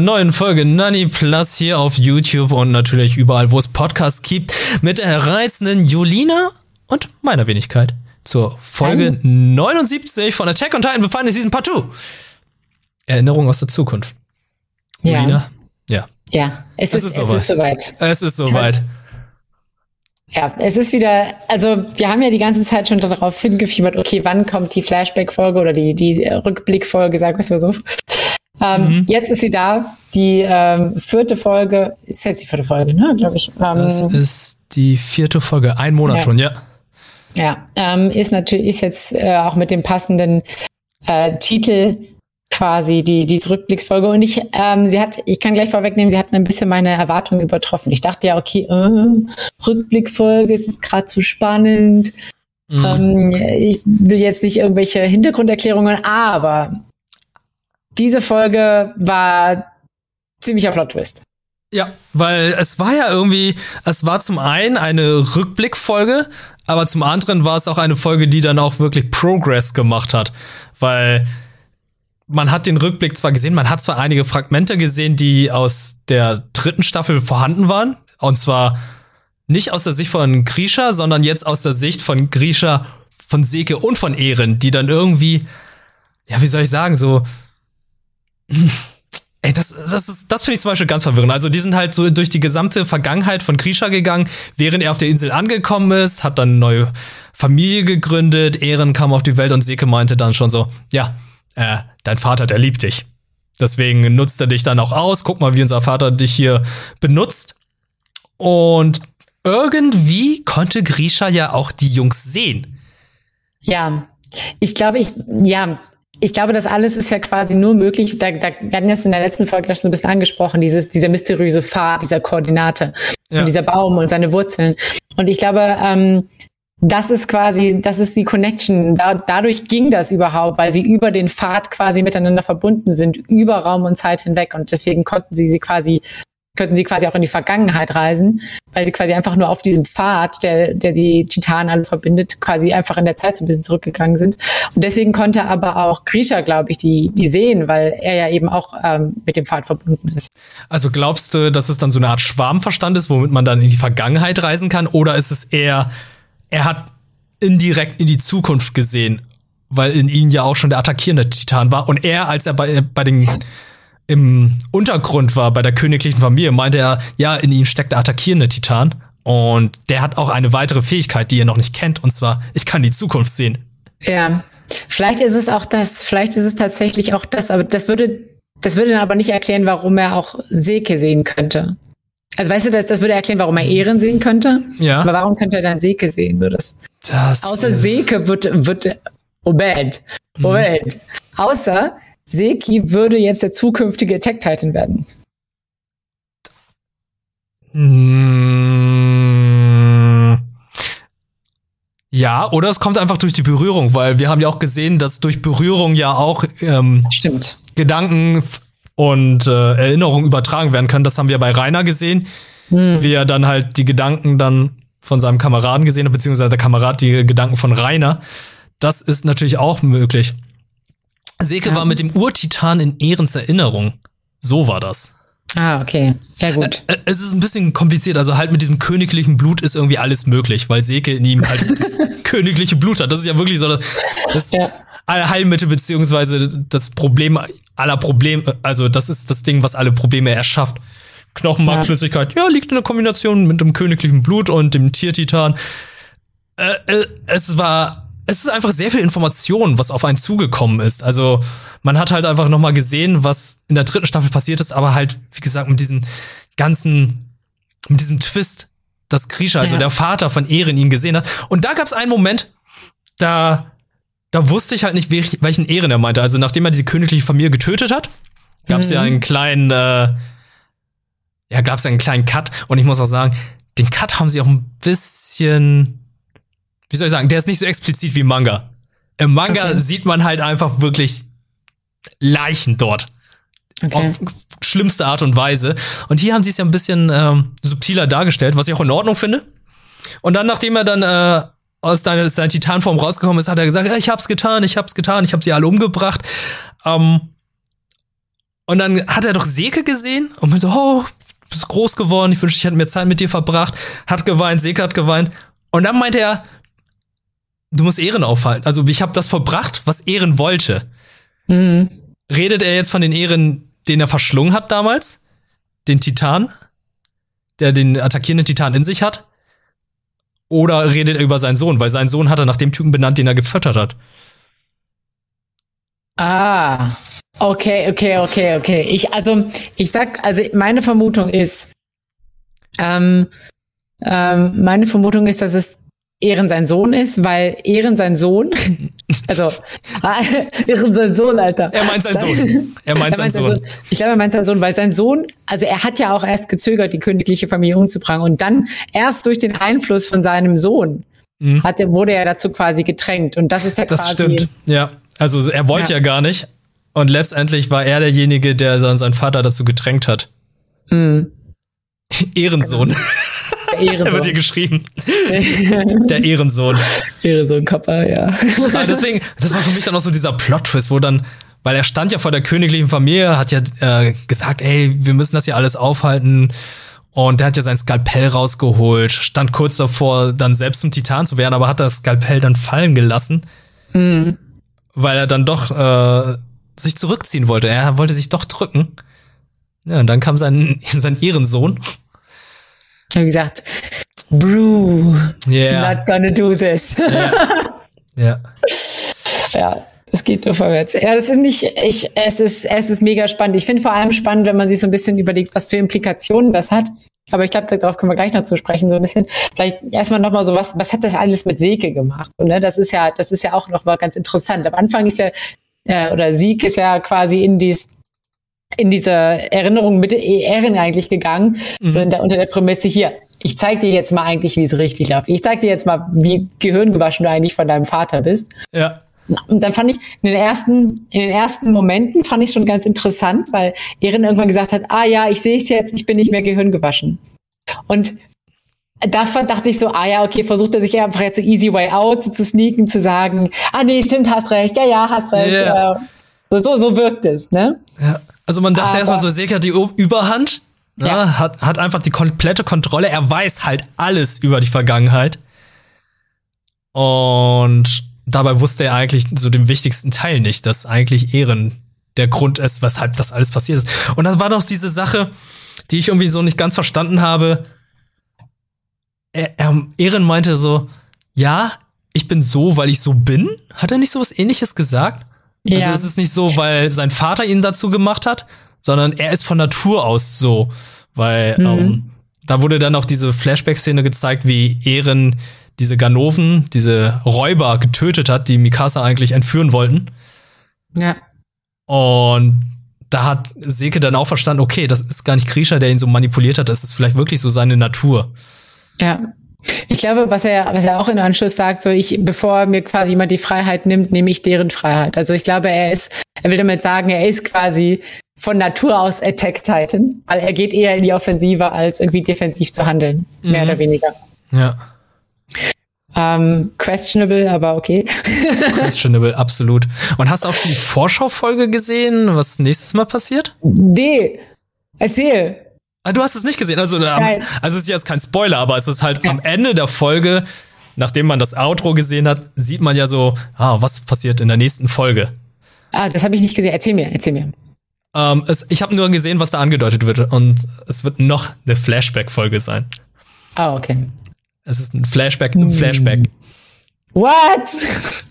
neuen Folge Nani Plus hier auf YouTube und natürlich überall, wo es Podcasts gibt, mit der reizenden Julina und meiner Wenigkeit zur Folge Hi. 79 von Attack on Titan Befeinde Season Part 2. Erinnerung aus der Zukunft. Julina? Ja. Ja, es, es ist, ist, es ist soweit. Es ist soweit. Ja, es ist wieder, also wir haben ja die ganze Zeit schon darauf hingefiebert, okay, wann kommt die Flashback-Folge oder die, die Rückblick-Folge, sagen wir es mal so. Ähm, mhm. Jetzt ist sie da. Die ähm, vierte Folge, ist jetzt die vierte Folge, ne, glaube ich. Ähm, das ist die vierte Folge, ein Monat ja. schon, ja. Ja, ähm, ist natürlich ist jetzt äh, auch mit dem passenden äh, Titel quasi die die Rückblicksfolge und ich ähm, sie hat ich kann gleich vorwegnehmen sie hat ein bisschen meine Erwartungen übertroffen ich dachte ja okay äh, Rückblickfolge es ist gerade zu spannend mhm. ähm, ich will jetzt nicht irgendwelche Hintergrunderklärungen aber diese Folge war ziemlicher Plot-Twist. Ja, weil es war ja irgendwie, es war zum einen eine Rückblickfolge, aber zum anderen war es auch eine Folge, die dann auch wirklich Progress gemacht hat, weil man hat den Rückblick zwar gesehen, man hat zwar einige Fragmente gesehen, die aus der dritten Staffel vorhanden waren, und zwar nicht aus der Sicht von Grisha, sondern jetzt aus der Sicht von Grisha, von Seke und von Ehren, die dann irgendwie, ja, wie soll ich sagen, so Ey, das, das ist, das finde ich zum Beispiel ganz verwirrend. Also, die sind halt so durch die gesamte Vergangenheit von Krisha gegangen, während er auf der Insel angekommen ist, hat dann eine neue Familie gegründet, Ehren kam auf die Welt und Seke meinte dann schon so, ja, äh, dein Vater, der liebt dich. Deswegen nutzt er dich dann auch aus. Guck mal, wie unser Vater dich hier benutzt. Und irgendwie konnte Grisha ja auch die Jungs sehen. Ja, ich glaube, ich, ja, ich glaube, das alles ist ja quasi nur möglich, da, da wir hatten es in der letzten Folge schon ein bisschen angesprochen, dieses, dieser mysteriöse Pfad, dieser Koordinate ja. und dieser Baum und seine Wurzeln. Und ich glaube, ähm, das ist quasi, das ist die Connection. Da, dadurch ging das überhaupt, weil sie über den Pfad quasi miteinander verbunden sind, über Raum und Zeit hinweg. Und deswegen konnten sie sie quasi könnten sie quasi auch in die Vergangenheit reisen, weil sie quasi einfach nur auf diesem Pfad, der, der die Titanen alle verbindet, quasi einfach in der Zeit so ein bisschen zurückgegangen sind. Und deswegen konnte aber auch Grisha, glaube ich, die, die sehen, weil er ja eben auch ähm, mit dem Pfad verbunden ist. Also glaubst du, dass es dann so eine Art Schwarmverstand ist, womit man dann in die Vergangenheit reisen kann? Oder ist es eher, er hat indirekt in die Zukunft gesehen, weil in ihm ja auch schon der attackierende Titan war und er, als er bei, bei den im Untergrund war bei der königlichen Familie, meinte er, ja, in ihm steckt der attackierende Titan. Und der hat auch eine weitere Fähigkeit, die ihr noch nicht kennt, und zwar, ich kann die Zukunft sehen. Ja, vielleicht ist es auch das, vielleicht ist es tatsächlich auch das, aber das würde, das würde dann aber nicht erklären, warum er auch Seke sehen könnte. Also weißt du, das, das würde erklären, warum er Ehren sehen könnte. Ja. Aber warum könnte er dann Seke sehen? Nur das. das Außer Seke wird, wird, Moment, Moment. Mhm. Außer Seki würde jetzt der zukünftige Attack Titan werden. Hm. Ja, oder es kommt einfach durch die Berührung, weil wir haben ja auch gesehen, dass durch Berührung ja auch ähm, Stimmt. Gedanken und äh, Erinnerungen übertragen werden können. Das haben wir bei Rainer gesehen, hm. wie er dann halt die Gedanken dann von seinem Kameraden gesehen hat, beziehungsweise der Kamerad die Gedanken von Rainer. Das ist natürlich auch möglich. Seke ja. war mit dem Urtitan in Ehrens Erinnerung. So war das. Ah, okay. Ja, gut. Es ist ein bisschen kompliziert. Also halt mit diesem königlichen Blut ist irgendwie alles möglich, weil Seke in ihm halt das königliche Blut hat. Das ist ja wirklich so das, das ja. Heilmittel beziehungsweise das Problem aller Probleme. Also das ist das Ding, was alle Probleme erschafft. Knochenmarkflüssigkeit, ja. ja, liegt in der Kombination mit dem königlichen Blut und dem Tiertitan. Äh, äh, es war es ist einfach sehr viel Information, was auf einen zugekommen ist. Also man hat halt einfach noch mal gesehen, was in der dritten Staffel passiert ist, aber halt wie gesagt mit diesem ganzen, mit diesem Twist, dass Grisha, also ja. der Vater von Ehren, ihn gesehen hat. Und da gab es einen Moment, da da wusste ich halt nicht, welchen Ehren er meinte. Also nachdem er diese königliche Familie getötet hat, gab es mhm. ja einen kleinen, äh, ja, gab es einen kleinen Cut. Und ich muss auch sagen, den Cut haben sie auch ein bisschen wie soll ich sagen, der ist nicht so explizit wie Manga. Im Manga okay. sieht man halt einfach wirklich Leichen dort. Okay. Auf schlimmste Art und Weise. Und hier haben sie es ja ein bisschen ähm, subtiler dargestellt, was ich auch in Ordnung finde. Und dann, nachdem er dann äh, aus seiner, seiner Titanform rausgekommen ist, hat er gesagt, ich hab's getan, ich hab's getan, ich hab sie alle umgebracht. Ähm, Und dann hat er doch Seke gesehen und meinte so, oh, du bist groß geworden, ich wünschte, ich hätte mehr Zeit mit dir verbracht. Hat geweint, Seke hat geweint. Und dann meinte er, du musst Ehren aufhalten. Also ich habe das vollbracht, was Ehren wollte. Mhm. Redet er jetzt von den Ehren, den er verschlungen hat damals? Den Titan? Der den attackierenden Titan in sich hat? Oder redet er über seinen Sohn? Weil seinen Sohn hat er nach dem Typen benannt, den er gefüttert hat. Ah, okay, okay, okay, okay. Ich, also, ich sag, also meine Vermutung ist, ähm, ähm, meine Vermutung ist, dass es Ehren sein Sohn ist, weil Ehren sein Sohn, also Ehren sein Sohn, Alter. Er meint sein Sohn. Er meint, er meint sein Sohn. Sohn. Ich glaube, er meint sein Sohn, weil sein Sohn, also er hat ja auch erst gezögert, die königliche Familie umzubringen und dann erst durch den Einfluss von seinem Sohn mhm. hat, wurde er dazu quasi gedrängt und das ist ja das quasi. Das stimmt, ja. Also er wollte ja. ja. gar nicht und letztendlich war er derjenige, der seinen Vater dazu gedrängt hat. Mhm. Ehrensohn. Genau. Der Ehrensohn. Der wird hier geschrieben. Der Ehrensohn. Ehrensohn Kappa, ja. ja. Deswegen, das war für mich dann auch so dieser Plot-Twist, wo dann, weil er stand ja vor der königlichen Familie, hat ja äh, gesagt, ey, wir müssen das hier alles aufhalten. Und der hat ja sein Skalpell rausgeholt, stand kurz davor, dann selbst zum Titan zu werden, aber hat das Skalpell dann fallen gelassen. Mhm. Weil er dann doch äh, sich zurückziehen wollte. Er wollte sich doch drücken. Ja, und dann kam sein, sein Ehrensohn wie gesagt, Brew, yeah. not gonna do this. Ja. ja. ja. Es geht nur vorwärts. Ja, das ist nicht, ich, es ist, es ist mega spannend. Ich finde vor allem spannend, wenn man sich so ein bisschen überlegt, was für Implikationen das hat. Aber ich glaube, darauf können wir gleich noch zu sprechen, so ein bisschen. Vielleicht erstmal nochmal so, was, was hat das alles mit Seke gemacht? Und, ne, das ist ja, das ist ja auch nochmal ganz interessant. Am Anfang ist ja, äh, oder Sieg ist ja quasi in dies, in diese Erinnerung mit Ehren eigentlich gegangen, mhm. so der, unter der Prämisse hier. Ich zeig dir jetzt mal eigentlich, wie es richtig läuft. Ich zeig dir jetzt mal, wie gehirngewaschen du eigentlich von deinem Vater bist. Ja. Und dann fand ich in den ersten, in den ersten Momenten fand ich schon ganz interessant, weil Ehren irgendwann gesagt hat, ah ja, ich sehe es jetzt, ich bin nicht mehr gehirngewaschen. Und davon dachte ich so, ah ja, okay, versucht er sich einfach jetzt so easy way out zu sneaken, zu sagen, ah nee, stimmt, hast recht, ja, ja, hast recht. Yeah. Ja. So, so, so wirkt es, ne? Ja. Also man dachte erstmal so, Seke hat die Überhand, ja. ne? hat, hat einfach die komplette Kontrolle. Er weiß halt alles über die Vergangenheit. Und dabei wusste er eigentlich so den wichtigsten Teil nicht, dass eigentlich Ehren der Grund ist, weshalb das alles passiert ist. Und dann war doch diese Sache, die ich irgendwie so nicht ganz verstanden habe. Er, er, Ehren meinte so, ja, ich bin so, weil ich so bin. Hat er nicht so was ähnliches gesagt? Also ja. Also es ist nicht so, weil sein Vater ihn dazu gemacht hat, sondern er ist von Natur aus so. Weil mhm. ähm, da wurde dann auch diese Flashback-Szene gezeigt, wie Ehren diese Ganoven, diese Räuber getötet hat, die Mikasa eigentlich entführen wollten. Ja. Und da hat Seke dann auch verstanden, okay, das ist gar nicht Krisha, der ihn so manipuliert hat, das ist vielleicht wirklich so seine Natur. Ja. Ich glaube, was er, was er auch in Anschluss sagt, so ich, bevor mir quasi jemand die Freiheit nimmt, nehme ich deren Freiheit. Also ich glaube, er ist, er will damit sagen, er ist quasi von Natur aus Attack Titan, weil er geht eher in die Offensive, als irgendwie defensiv zu handeln, mhm. mehr oder weniger. Ja. Ähm, questionable, aber okay. questionable, absolut. Und hast du auch schon die Vorschaufolge gesehen, was nächstes Mal passiert? Nee. Erzähl. Ah, du hast es nicht gesehen. Also, ähm, also es ist jetzt kein Spoiler, aber es ist halt ja. am Ende der Folge, nachdem man das Outro gesehen hat, sieht man ja so, ah, was passiert in der nächsten Folge. Ah, das habe ich nicht gesehen. Erzähl mir, erzähl mir. Ähm, es, ich habe nur gesehen, was da angedeutet wird und es wird noch eine Flashback-Folge sein. Ah, okay. Es ist ein Flashback im Flashback. What?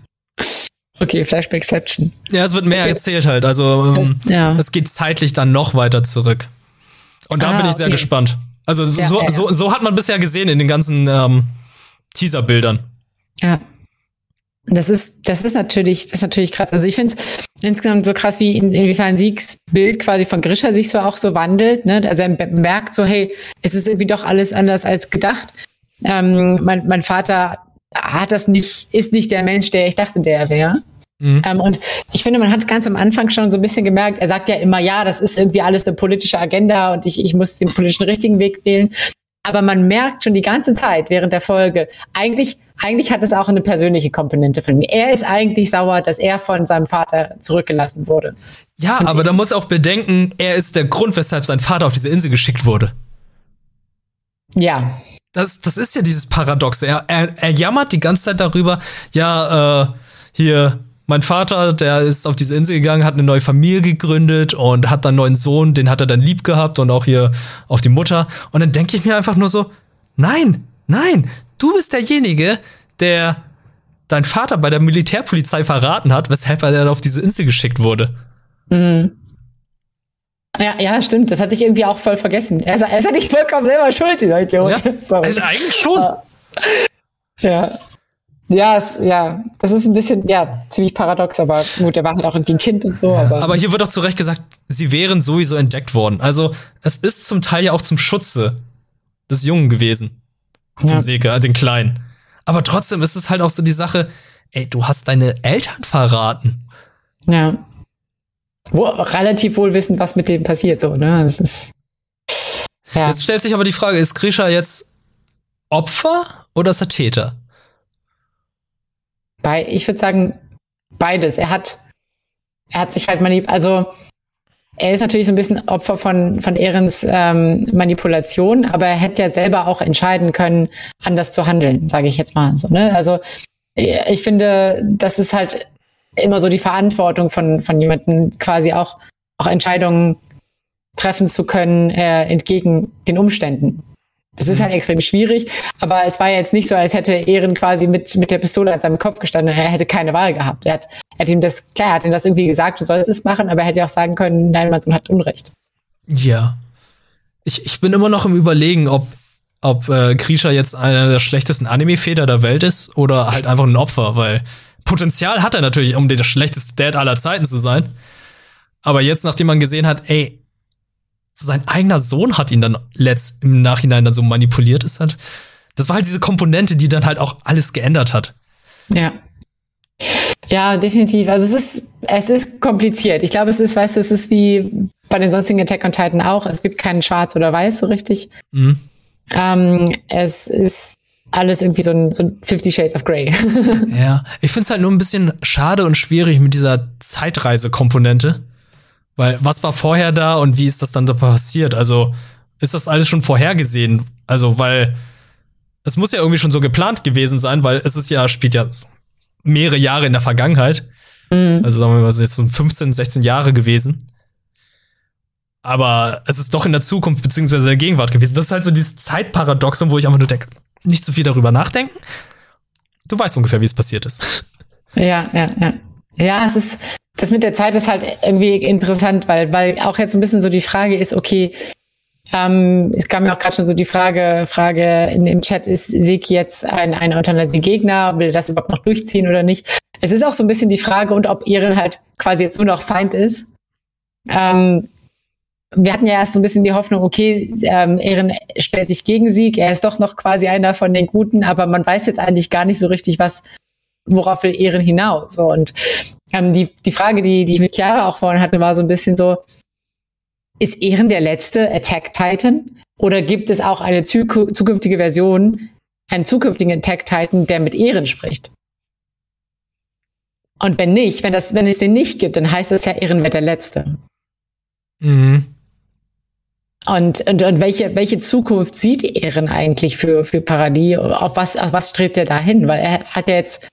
Okay, Flashbackception. Ja, es wird mehr okay. erzählt halt. Also ähm, das, ja. es geht zeitlich dann noch weiter zurück. Und da ah, bin ich okay. sehr gespannt. Also so, ja, ja. so, so hat man bisher gesehen in den ganzen ähm, Teaser-Bildern. Ja. Das ist, das ist natürlich, das ist natürlich krass. Also ich finde es insgesamt so krass, wie in, inwiefern Siegs Bild quasi von Grisha sich so auch so wandelt. Ne? Also er merkt so, hey, es ist irgendwie doch alles anders als gedacht. Ähm, mein, mein Vater hat das nicht, ist nicht der Mensch, der ich dachte, der er wäre. Mhm. Ähm, und ich finde, man hat ganz am Anfang schon so ein bisschen gemerkt, er sagt ja immer, ja, das ist irgendwie alles eine politische Agenda und ich, ich muss den politischen richtigen Weg wählen. Aber man merkt schon die ganze Zeit während der Folge, eigentlich eigentlich hat es auch eine persönliche Komponente von mir. Er ist eigentlich sauer, dass er von seinem Vater zurückgelassen wurde. Ja, Und aber da muss auch bedenken, er ist der Grund, weshalb sein Vater auf diese Insel geschickt wurde. Ja. Das, das ist ja dieses Paradoxe. Er, er, er jammert die ganze Zeit darüber, ja, äh, hier, mein Vater, der ist auf diese Insel gegangen, hat eine neue Familie gegründet und hat dann einen neuen Sohn, den hat er dann lieb gehabt und auch hier auf die Mutter. Und dann denke ich mir einfach nur so, nein, nein, du bist derjenige, der dein Vater bei der Militärpolizei verraten hat, weshalb er dann auf diese Insel geschickt wurde. Mhm. Ja, ja, stimmt. Das hatte ich irgendwie auch voll vergessen. Er ist, er ist nicht vollkommen selber schuld, dieser Idiot. Ja, also eigentlich schon. Ja. Ja, es, ja, das ist ein bisschen, ja, ziemlich paradox, aber gut, er war halt auch irgendwie ein Kind und so. Aber, aber hier wird auch zu Recht gesagt, sie wären sowieso entdeckt worden. Also es ist zum Teil ja auch zum Schutze des Jungen gewesen. Von ja. Seke, den Kleinen. Aber trotzdem ist es halt auch so die Sache, ey, du hast deine Eltern verraten. Ja. Wo relativ wohl wissen, was mit dem passiert, so, ne? Das ist. Ja. Jetzt stellt sich aber die Frage, ist Grisha jetzt Opfer oder ist er Täter? Bei, ich würde sagen, beides. Er hat, er hat sich halt manipuliert, also er ist natürlich so ein bisschen Opfer von, von Ehrens ähm, Manipulation, aber er hätte ja selber auch entscheiden können, anders zu handeln, sage ich jetzt mal so. Ne? Also ich finde, das ist halt immer so die Verantwortung von, von jemandem, quasi auch, auch Entscheidungen treffen zu können, äh, entgegen den Umständen. Das ist halt extrem schwierig, aber es war jetzt nicht so, als hätte Ehren quasi mit, mit der Pistole an seinem Kopf gestanden und er hätte keine Wahl gehabt. Er hat, er hat ihm das, klar, er hat ihm das irgendwie gesagt, du sollst es machen, aber er hätte auch sagen können, nein, mein Sohn hat Unrecht. Ja. Ich, ich bin immer noch im Überlegen, ob, ob äh, Krisha jetzt einer der schlechtesten Anime-Väter der Welt ist oder halt einfach ein Opfer, weil Potenzial hat er natürlich, um der schlechteste Dad aller Zeiten zu sein. Aber jetzt, nachdem man gesehen hat, ey, sein eigener Sohn hat ihn dann letzt im Nachhinein dann so manipuliert ist halt. Das war halt diese Komponente, die dann halt auch alles geändert hat. Ja. Ja, definitiv. Also es ist, es ist kompliziert. Ich glaube, es ist, weißt du, es ist wie bei den sonstigen Attack on Titan auch. Es gibt keinen Schwarz oder Weiß so richtig. Mhm. Ähm, es ist alles irgendwie so ein, so ein Fifty Shades of Grey. ja, ich finde es halt nur ein bisschen schade und schwierig mit dieser Zeitreise-Komponente. Weil was war vorher da und wie ist das dann so passiert? Also ist das alles schon vorhergesehen? Also, weil es muss ja irgendwie schon so geplant gewesen sein, weil es ist ja, spielt ja mehrere Jahre in der Vergangenheit. Mhm. Also sagen wir mal, es ist jetzt so 15, 16 Jahre gewesen. Aber es ist doch in der Zukunft beziehungsweise der Gegenwart gewesen. Das ist halt so dieses Zeitparadoxon, wo ich einfach nur denke, nicht zu viel darüber nachdenken. Du weißt ungefähr, wie es passiert ist. Ja, ja, ja. Ja, es ist, das mit der Zeit ist halt irgendwie interessant, weil, weil auch jetzt ein bisschen so die Frage ist, okay, ähm, es kam mir auch gerade schon so die Frage, Frage in, im Chat, ist Seki jetzt ein, ein Euthanasie-Gegner, will das überhaupt noch durchziehen oder nicht? Es ist auch so ein bisschen die Frage, und ob Ehren halt quasi jetzt nur noch Feind ist. Ähm, wir hatten ja erst so ein bisschen die Hoffnung, okay, ähm, Ehren stellt sich gegen Sieg, er ist doch noch quasi einer von den Guten, aber man weiß jetzt eigentlich gar nicht so richtig, was, worauf will Ehren hinaus? So, und ähm, die, die Frage, die, die ich mit Chiara auch vorhin hatte, war so ein bisschen so, ist Ehren der letzte Attack Titan? Oder gibt es auch eine zukünftige Version, einen zukünftigen Attack Titan, der mit Ehren spricht? Und wenn nicht, wenn das, wenn es den nicht gibt, dann heißt das ja, Ehren wird der Letzte. Mhm. Und, und, und welche, welche Zukunft sieht Ehren eigentlich für, für Paradis? Auf was, auf was strebt er dahin? Weil er hat ja jetzt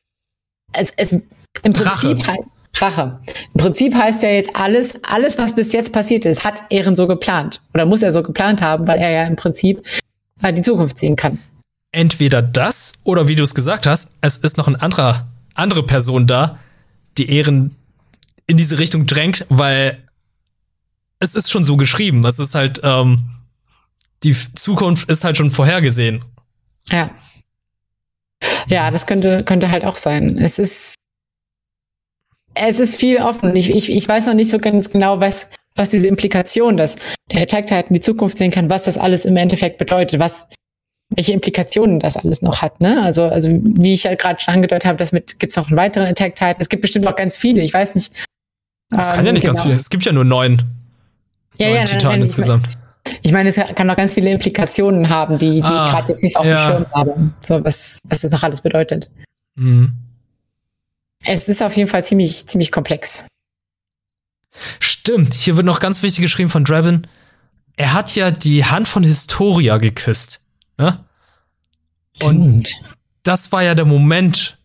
es, es im Prinzip Rache. Rache. Im Prinzip heißt ja jetzt alles, alles, was bis jetzt passiert ist, hat Ehren so geplant. Oder muss er so geplant haben, weil er ja im Prinzip äh, die Zukunft sehen kann. Entweder das, oder wie du es gesagt hast, es ist noch eine andere, andere Person da, die Ehren in diese Richtung drängt, weil es ist schon so geschrieben. Es ist halt, ähm, die Zukunft ist halt schon vorhergesehen. Ja. Ja, das könnte, könnte halt auch sein. Es ist, es ist viel offen. Ich, ich, ich weiß noch nicht so ganz genau, was, was diese Implikation, dass der Attack Titan die Zukunft sehen kann, was das alles im Endeffekt bedeutet, was, welche Implikationen das alles noch hat, ne? Also, also wie ich ja gerade schon angedeutet habe, das mit gibt's noch einen weiteren Attack Titan. Es gibt bestimmt noch ganz viele. Ich weiß nicht. Es kann ähm, ja nicht genau. ganz viele. Es gibt ja nur neun. Ja, neun ja, Titanen insgesamt. Ich meine, es kann noch ganz viele Implikationen haben, die, die Ah, ich gerade jetzt nicht auf ja. dem Schirm habe. So, was, was das noch alles bedeutet. Mhm. Es ist auf jeden Fall ziemlich, ziemlich komplex. Stimmt, hier wird noch ganz wichtig geschrieben von Draven. Er hat ja die Hand von Historia geküsst. Ne? Und Stimmt. das war ja der Moment,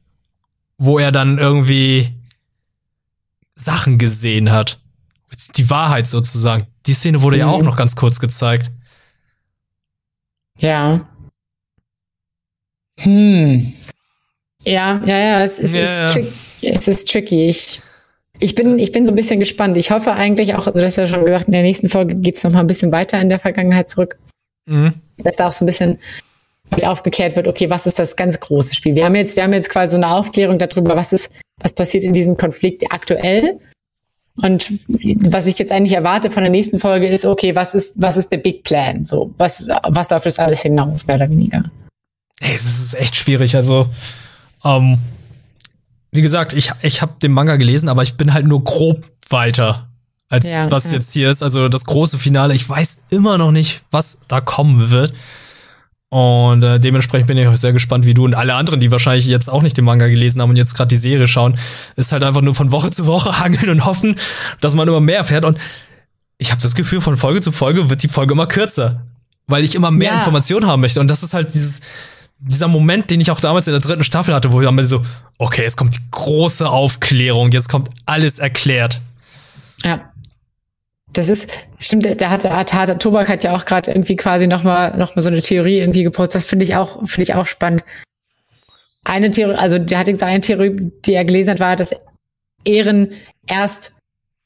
wo er dann irgendwie Sachen gesehen hat. Die Wahrheit sozusagen. Die Szene wurde ja Mhm. auch noch ganz kurz gezeigt. Ja. Hm. Ja, ja, ja, es, es, Ja, ja. Es ist tricky. Ich, ich, bin, ich bin so ein bisschen gespannt. Ich hoffe eigentlich auch, also du hast ja schon gesagt, in der nächsten Folge geht's noch mal ein bisschen weiter in der Vergangenheit zurück. Mhm. dass da auch so ein bisschen aufgeklärt wird, okay, was ist das ganz große Spiel? Wir haben jetzt, wir haben jetzt quasi so eine Aufklärung darüber, was ist, was passiert in diesem Konflikt aktuell. Und was ich jetzt eigentlich erwarte von der nächsten Folge ist, okay, was ist, was ist der Big Plan? So, was, was darf das alles hinaus, mehr oder weniger? Ey, es ist echt schwierig. Also, ähm, wie gesagt, ich, ich habe den Manga gelesen, aber ich bin halt nur grob weiter, als Ja, was ja. jetzt hier ist. Also das große Finale. Ich weiß immer noch nicht, was da kommen wird. Und äh, dementsprechend bin ich auch sehr gespannt, wie du und alle anderen, die wahrscheinlich jetzt auch nicht den Manga gelesen haben und jetzt gerade die Serie schauen, ist halt einfach nur von Woche zu Woche hangeln und hoffen, dass man immer mehr erfährt. Und ich habe das Gefühl, von Folge zu Folge wird die Folge immer kürzer, weil ich immer mehr Ja. Informationen haben möchte. Und das ist halt dieses dieser Moment, den ich auch damals in der dritten Staffel hatte, wo ich dann so, okay, jetzt kommt die große Aufklärung, jetzt kommt alles erklärt. Ja. Das ist, stimmt, der hat, hat Tobak hat ja auch gerade irgendwie quasi nochmal noch mal so eine Theorie irgendwie gepostet. Das finde ich auch, finde ich auch spannend. Eine Theorie, also der hat gesagt, eine Theorie, die er gelesen hat, war, dass Ehren erst,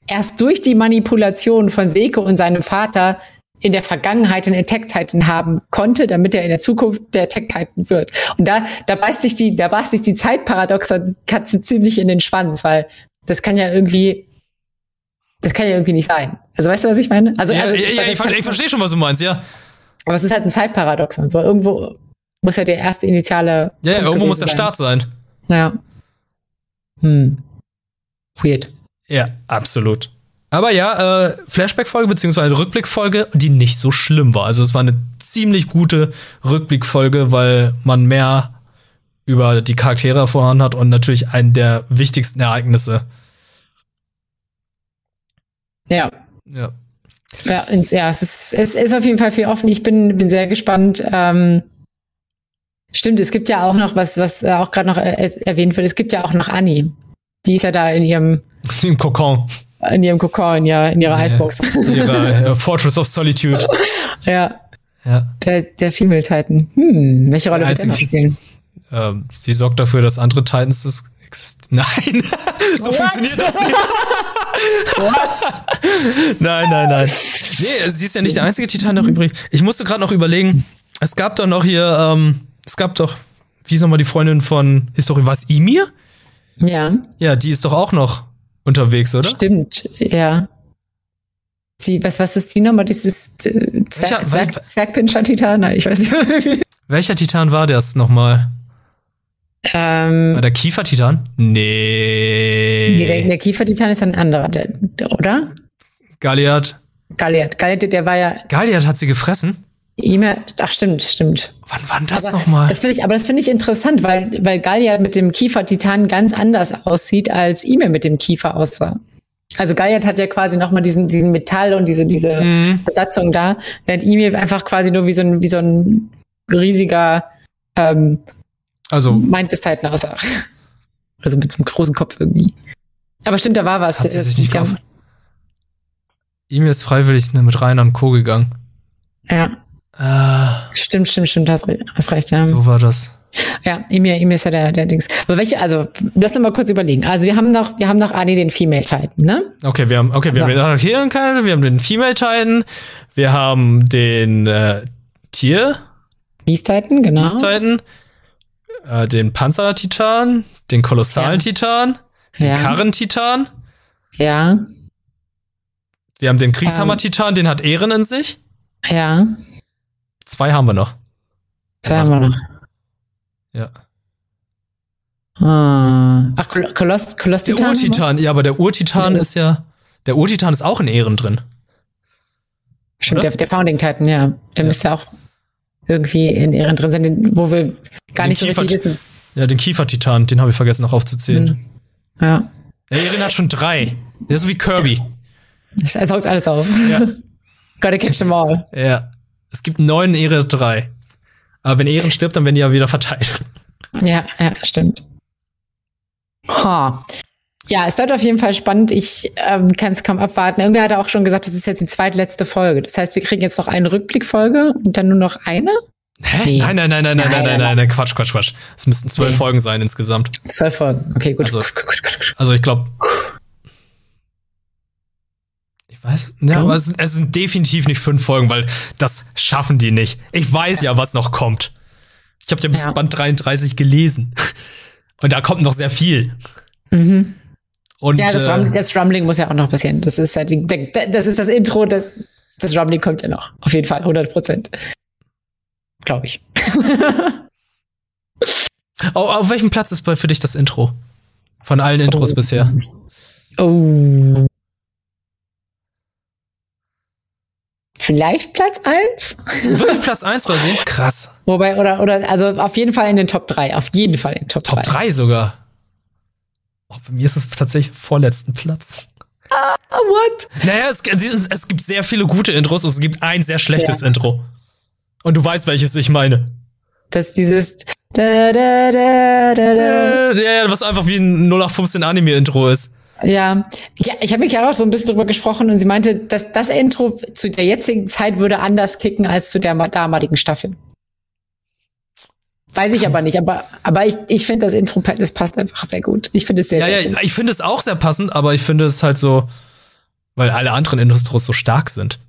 erst durch die Manipulation von Seko und seinem Vater in der Vergangenheit den Attack Titan haben konnte, damit er in der Zukunft der Attack Titan wird. Und da, da beißt sich die, da beißt sich die Zeitparadoxon Katze ziemlich in den Schwanz, weil das kann ja irgendwie, das kann ja irgendwie nicht sein. Also weißt du, was ich meine? Also, Ja, also ja, ja, ich, ver- ich verstehe schon, was du meinst, ja. aber es ist halt ein Zeitparadoxon. So irgendwo muss ja der erste initiale. Ja, irgendwo muss der gewesen Start sein. sein. Ja. Hm. Weird. Ja, absolut. Aber ja, äh, Flashback-Folge beziehungsweise Rückblick-Folge, die nicht so schlimm war. Also es war eine ziemlich gute Rückblick-Folge, weil man mehr über die Charaktere erfahren hat und natürlich einen der wichtigsten Ereignisse. Ja. Ja. Ja, ja es, ist, es ist auf jeden Fall viel offen. Ich bin, bin sehr gespannt. Ähm, stimmt, es gibt ja auch noch was, was auch gerade noch äh, erwähnt wird. Es gibt ja auch noch Annie. Die ist ja da in ihrem, Im Kokon. In ihrem Kokon, in ihrer, in ihrer Ja. Eisbox. Ihre äh, Fortress of Solitude. ja, Ja. der, der Female Titan. Hm, welche Rolle wird einzige- noch spielen? Ähm, sie sorgt dafür, dass andere Titans das Nein, so What? funktioniert das nicht. nein, nein, nein. Nee, sie ist ja nicht der einzige Titan noch übrig. Ich musste gerade noch überlegen, es gab doch noch hier, ähm, es gab doch, wie ist nochmal die Freundin von Historie, war es Imir? Ja, Ja, die ist doch auch noch unterwegs, oder? stimmt, ja. Sie, was, was ist die Nummer? Dieses äh, Zwerg, Zwerg, Zwergpinscher-Titan? Nein, ich weiß nicht. Welcher Titan war das nochmal? ähm, War der Kiefer-Titan? Nee. nee, der, der Kiefer-Titan ist ein anderer, der, der, oder? Galliard. Galliard. Galliard, der war ja Galliard hat sie gefressen? Immer, ach stimmt, stimmt. Wann war das nochmal? Das finde ich, aber das finde ich interessant, weil, weil Galliard mit dem Kiefer-Titan ganz anders aussieht, als Ime mit dem Kiefer aussah. Also Galliard hat ja quasi nochmal diesen, diesen Metall und diese, diese Mhm. Besatzung da, während Ime einfach quasi nur wie so ein, wie so ein riesiger, ähm, Also, meint des Titan aussah. Also mit so einem großen Kopf irgendwie. Aber stimmt, da war was. Hat sie Das- sich nicht? Ihm ist freiwillig mit Rainer und Co. gegangen. Ja, Äh, stimmt, stimmt, stimmt, hast, hast recht, ja. so war das. Ja, Emir, Emir ist ja der, der Dings. Aber welche, also, lass noch mal kurz überlegen. Also, wir haben noch, wir haben noch Adi den Female Titan, ne? Okay, wir haben, okay, wir So. haben den Titan, wir haben den Female Titan, wir haben den äh, Tier Beast Titan, genau. Beast Titan, äh, den Panzer Titan, den kolossalen Ja. Titan, den Ja. Karren Titan, Ja, wir haben den Kriegshammer Ähm. Titan, den hat Ehren in sich. ja. Zwei haben wir noch. Zwei haben wir noch. Ja. Ah. Ach, Kol Koloss, Koloss Der Titan? Urtitan, ja, aber der Urtitan Der- ist ja, der Urtitan ist auch in Ehren drin. Stimmt, der, der Founding Titan, ja. Der ja. müsste auch irgendwie in Ehren drin sein, wo wir gar den nicht so Kiefer richtig wissen. Ja, den Kiefer-Titan, den habe ich vergessen noch aufzuzählen. Hm. Ja. Ja, Erin hat schon drei. Der ist so wie Kirby. Er saugt alles auf. Ja. Gotta catch them all. Ja. Es gibt neun Ehre drei. Aber wenn Ehren stirbt, dann werden die ja wieder verteilt. Ja, ja, stimmt. Ha. Ja, es bleibt auf jeden Fall spannend. Ich ähm, kann es kaum abwarten. Irgendwer hat auch schon gesagt, das ist jetzt die zweitletzte Folge. Das heißt, wir kriegen jetzt noch eine Rückblickfolge und dann nur noch eine? Hä? Nee. Nein, nein, nein, nein, nein, nein, nein, nein, nein, Quatsch, Quatsch, Quatsch. Es müssten zwölf nee. Folgen sein insgesamt. Zwölf Folgen, okay, gut. Also, also ich glaube. Weiß, ja, aber es, es, sind definitiv nicht fünf Folgen, weil das schaffen die nicht. Ich weiß ja, ja was noch kommt. Ich habe ja bis ja. Band 33 gelesen. Und da kommt noch sehr viel. Mhm. Und, ja, das, Rum, äh, das Rumbling muss ja auch noch passieren. Das ist halt die, das ist das Intro, das, das Rumbling kommt ja noch. Auf jeden Fall, 100 Prozent. Glaube ich. oh, auf welchem Platz ist für dich das Intro? Von allen Intros oh. bisher. Oh. Vielleicht Platz 1? Wirklich Platz 1 bei dir? Krass. Wobei, oder, oder, also auf jeden Fall in den Top 3. Auf jeden Fall in den Top, Top 3. Top 3 sogar. Oh, bei mir ist es tatsächlich vorletzten Platz. Ah, what? Naja, es, es gibt sehr viele gute Intros und es gibt ein sehr schlechtes ja. Intro. Und du weißt, welches ich meine. Das dieses da, da, da, da, da. Ja, was einfach wie ein 0815 Anime-Intro ist. Ja, ja ich habe mich ja auch so ein bisschen drüber gesprochen und sie meinte, dass das Intro zu der jetzigen Zeit würde anders kicken als zu der damaligen Staffel. Weiß ich aber nicht, aber, aber ich, ich finde das Intro, das passt einfach sehr gut. Ich finde es sehr, ja, sehr ja, gut. ich finde es auch sehr passend, aber ich finde es halt so, weil alle anderen Intros so stark sind.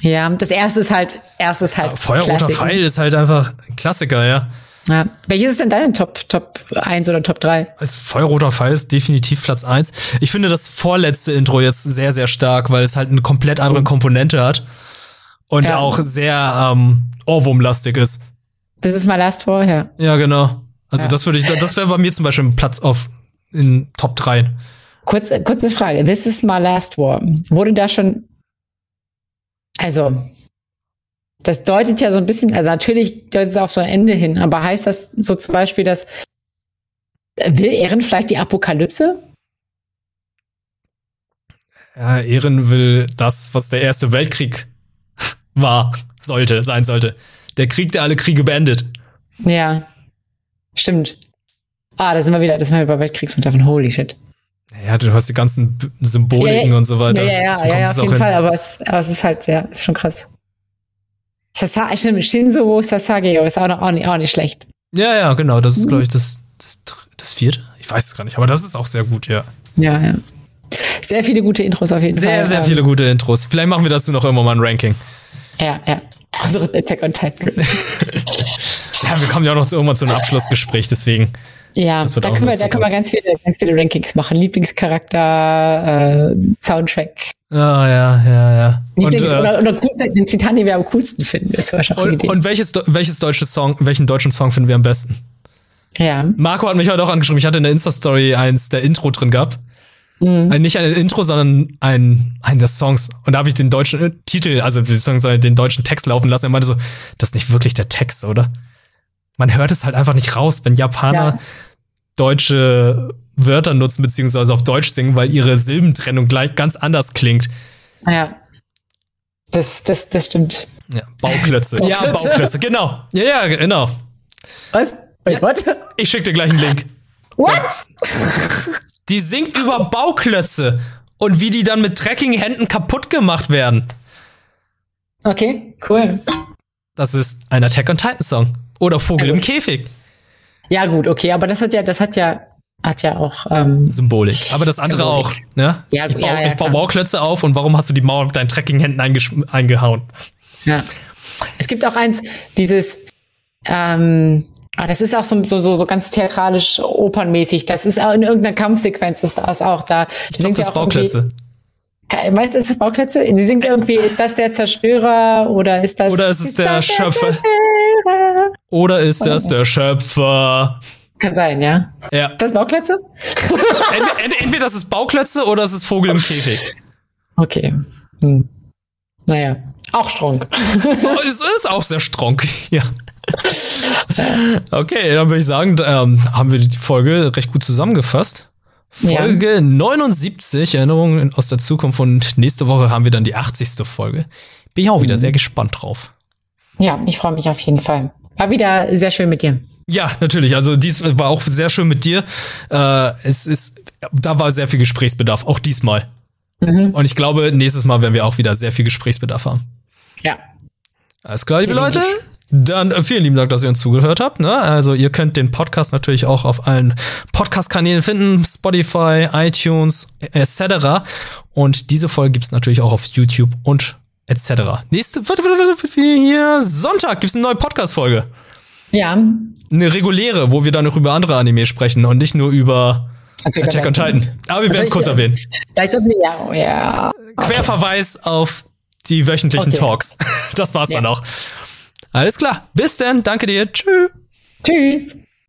Ja, das erste ist halt, erstes halt. Ja, Feuerroter Pfeil ist halt einfach ein Klassiker, ja. Ja. Welches ist denn dein Top, Top 1 oder Top 3? Als Feuerroter Pfeil ist definitiv Platz 1. Ich finde das vorletzte Intro jetzt sehr, sehr stark, weil es halt eine komplett andere mhm. Komponente hat. Und ja. auch sehr ähm, Ohrwurmlastig ist. Das ist mal Last War, ja. Ja, genau. Also ja. das würde ich, das wäre bei mir zum Beispiel ein Platz auf in Top 3. Kurz, kurze Frage. This is my last war. Wurde da schon also, das deutet ja so ein bisschen, also natürlich deutet es auf so ein Ende hin, aber heißt das so zum Beispiel, dass will Ehren vielleicht die Apokalypse? Ja, Ehren will das, was der Erste Weltkrieg war, sollte, sein sollte. Der Krieg, der alle Kriege beendet. Ja, stimmt. Ah, da sind wir wieder, das sind wir bei Weltkriegsmetaphern. Holy shit. Ja, du hast die ganzen Symboliken ja, und so weiter. Ja, ja, ja, ja, ja auf jeden hin. Fall, aber es, aber es ist halt, ja, ist schon krass. Sasa stimmt, Shinzo Sasageo ist auch, noch, auch, nicht, auch nicht schlecht. Ja, ja, genau. Das ist, glaube ich, das, das, das vierte. Ich weiß es gar nicht, aber das ist auch sehr gut, ja. Ja, ja. Sehr viele gute Intros auf jeden sehr, Fall. Sehr, sehr viele gute Intros. Vielleicht machen wir dazu noch immer mal ein Ranking. Ja, ja. Unsere Attack on Titan. ja, wir kommen ja auch noch zu, irgendwann zu einem Abschlussgespräch, deswegen. Ja, da können, wir, da können wir ganz viele, ganz viele Rankings machen. Lieblingscharakter, äh, Soundtrack. Ah, ja, ja, ja. Lieblings und, äh, oder, oder coolste, den Zitat, den wir am coolsten finden, ist wahrscheinlich Und, und welches, welches deutsche Song, welchen deutschen Song finden wir am besten? Ja. Marco hat mich heute auch angeschrieben. Ich hatte in der Insta-Story eins der Intro drin gehabt. Mhm. Ein, nicht ein Intro, sondern ein, ein der Songs. Und da habe ich den deutschen äh, Titel, also den deutschen Text laufen lassen. Er meinte so, das ist nicht wirklich der Text, oder? Man hört es halt einfach nicht raus, wenn Japaner ja. deutsche Wörter nutzen, beziehungsweise auf Deutsch singen, weil ihre Silbentrennung gleich ganz anders klingt. Ja. Das, das, das stimmt. Ja, Bauklötze. Bauklötze. Ja, Bauklötze, genau. Ja, ja, genau. Was? Wait, ja. what? Ich schick dir gleich einen Link. What? Die singt über Bauklötze und wie die dann mit dreckigen Händen kaputt gemacht werden. Okay, cool. Das ist ein Attack on Titan Song. Oder Vogel im Käfig. Ja, gut, okay, aber das hat ja, das hat ja, hat ja auch ähm, Symbolik. Aber das andere Symbolik. auch, ne? Ja, ich baue, ja, ja, ich baue Bauklötze auf und warum hast du die Mauer mit deinen dreckigen Händen eingehauen? Ja. Es gibt auch eins, dieses, ähm, Ah, das ist auch so, so, so, so ganz theatralisch, opernmäßig. Das ist auch in irgendeiner Kampfsequenz ist das auch da. Ich glaub, das Bauklötze. Meinst du, ist das Bauklötze? Sie singt irgendwie, ist das der Zerstörer oder ist das. Oder ist es ist der Schöpfer? Der oder ist oder das der Schöpfer? Kann sein, ja. Ja. Das Bauklötze? entweder, entweder das ist Bauklötze oder es ist Vogel im Käfig. Okay. Hm. Naja. Auch strong. Oh, es ist auch sehr strong, ja. Okay, dann würde ich sagen, ähm, haben wir die Folge recht gut zusammengefasst. Folge ja. 79, Erinnerungen aus der Zukunft und nächste Woche haben wir dann die 80. Folge. Bin ich auch wieder mhm. sehr gespannt drauf. Ja, ich freue mich auf jeden Fall. War wieder sehr schön mit dir. Ja, natürlich. Also dies war auch sehr schön mit dir. Äh, es ist, da war sehr viel Gesprächsbedarf, auch diesmal. Mhm. Und ich glaube, nächstes Mal werden wir auch wieder sehr viel Gesprächsbedarf haben. Ja. Alles klar, liebe Leute. Dann äh, vielen lieben Dank, dass ihr uns zugehört habt. Ne? Also ihr könnt den Podcast natürlich auch auf allen Podcast-Kanälen finden, Spotify, iTunes etc. Und diese Folge gibt's natürlich auch auf YouTube und etc. Nächste hier Sonntag gibt's eine neue Podcast-Folge. Ja. Eine reguläre, wo wir dann noch über andere Anime sprechen und nicht nur über Attack, Attack on Titan. Aber wir werden es kurz erwähnen. Vielleicht das ja, ja. Querverweis auf die wöchentlichen okay. Talks. Das war's ja. dann auch. Alles klar. Bis dann. Danke dir. Tschüss. Tschüss.